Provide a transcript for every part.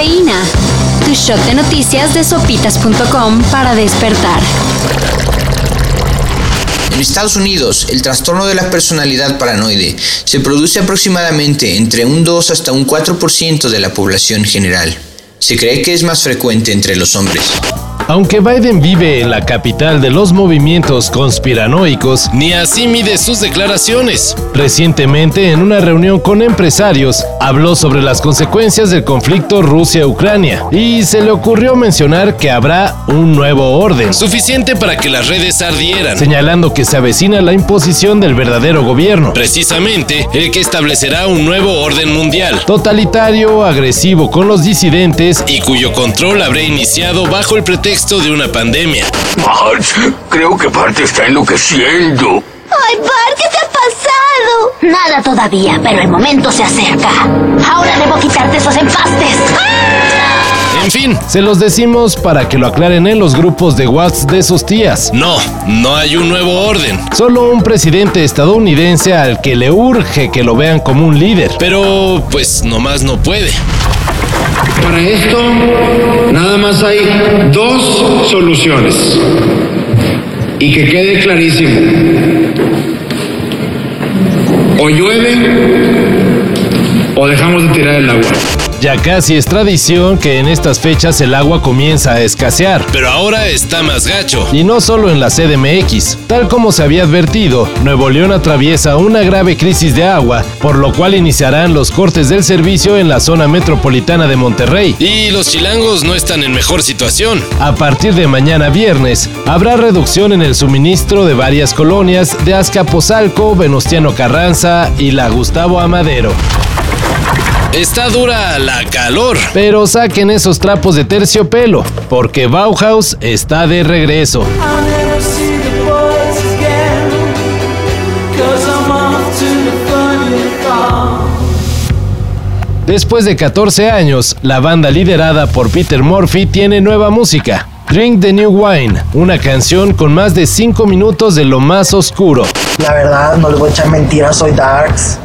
Cafeína. Tu shot de noticias de sopitas.com para despertar. En Estados Unidos, el trastorno de la personalidad paranoide se produce aproximadamente entre un 2 hasta un 4% de la población general. Se cree que es más frecuente entre los hombres. Aunque Biden vive en la capital de los movimientos conspiranoicos, ni así mide sus declaraciones. Recientemente, en una reunión con empresarios, habló sobre las consecuencias del conflicto Rusia-Ucrania y se le ocurrió mencionar que habrá un nuevo orden. Suficiente para que las redes ardieran. Señalando que se avecina la imposición del verdadero gobierno. Precisamente el que establecerá un nuevo orden mundial. Totalitario, agresivo con los disidentes y cuyo control habrá iniciado bajo el pretexto de una pandemia. Bart, creo que Bart está enloqueciendo. ¡Ay, Bart, qué te ha pasado! Nada todavía, pero el momento se acerca. Ahora debo quitarte esos empastes. En fin, se los decimos para que lo aclaren en los grupos de WhatsApp de sus tías. No, no hay un nuevo orden. Solo un presidente estadounidense al que le urge que lo vean como un líder. Pero, pues, nomás no puede. Para esto, nada más hay dos soluciones. Y que quede clarísimo. O llueve o dejamos de tirar el agua. Ya casi es tradición que en estas fechas el agua comienza a escasear. Pero ahora está más gacho. Y no solo en la CDMX. Tal como se había advertido, Nuevo León atraviesa una grave crisis de agua, por lo cual iniciarán los cortes del servicio en la zona metropolitana de Monterrey. Y los chilangos no están en mejor situación. A partir de mañana viernes, habrá reducción en el suministro de varias colonias de Azcapotzalco, Venustiano Carranza y la Gustavo Amadero. Está dura la calor. Pero saquen esos trapos de terciopelo, porque Bauhaus está de regreso. Después de 14 años, la banda liderada por Peter Murphy tiene nueva música. Drink the New Wine, una canción con más de 5 minutos de lo más oscuro. La verdad, no les voy a echar mentiras, soy Darks.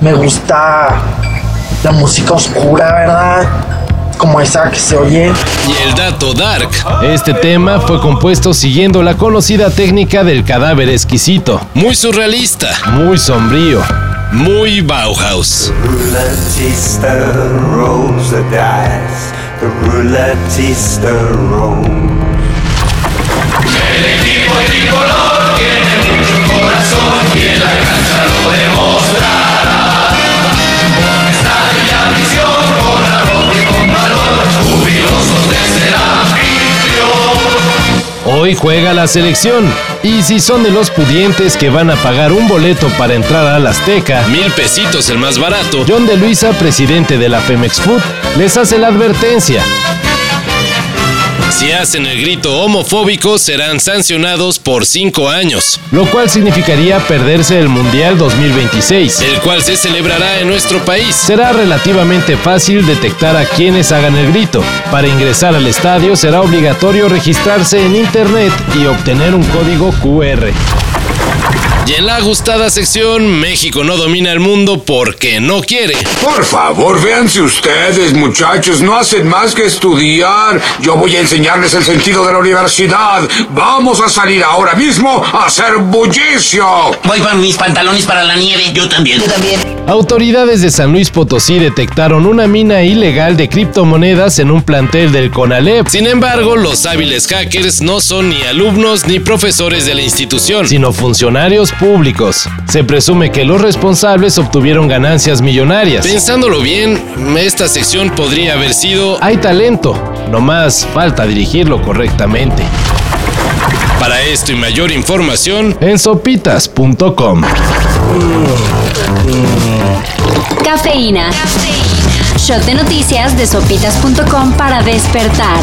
Me gusta la música oscura, ¿verdad? Como esa que se oye. Y el dato dark. Este tema fue compuesto siguiendo la conocida técnica del cadáver exquisito. Muy surrealista. Muy sombrío. Muy Bauhaus. El Hoy juega la selección. Y si son de los pudientes que van a pagar un boleto para entrar al Azteca, mil pesitos el más barato, John de Luisa, presidente de la Femex Food, les hace la advertencia. Si hacen el grito homofóbico, serán sancionados por cinco años. Lo cual significaría perderse el Mundial 2026. El cual se celebrará en nuestro país. Será relativamente fácil detectar a quienes hagan el grito. Para ingresar al estadio será obligatorio registrarse en internet y obtener un código QR. Y en la gustada sección, México no domina el mundo porque no quiere. Por favor, véanse ustedes, muchachos, no hacen más que estudiar. Yo voy a enseñarles el sentido de la universidad. Vamos a salir ahora mismo a hacer bullicio. Voy con mis pantalones para la nieve. Yo también. Yo también. Autoridades de San Luis Potosí detectaron una mina ilegal de criptomonedas en un plantel del CONALEP. Sin embargo, los hábiles hackers no son ni alumnos ni profesores de la institución, sino funcionarios públicos. Se presume que los responsables obtuvieron ganancias millonarias. Pensándolo bien, esta sección podría haber sido... Hay talento, nomás falta dirigirlo correctamente. Para esto y mayor información en sopitas.com. Cafeína. Shot de noticias de sopitas.com para despertar.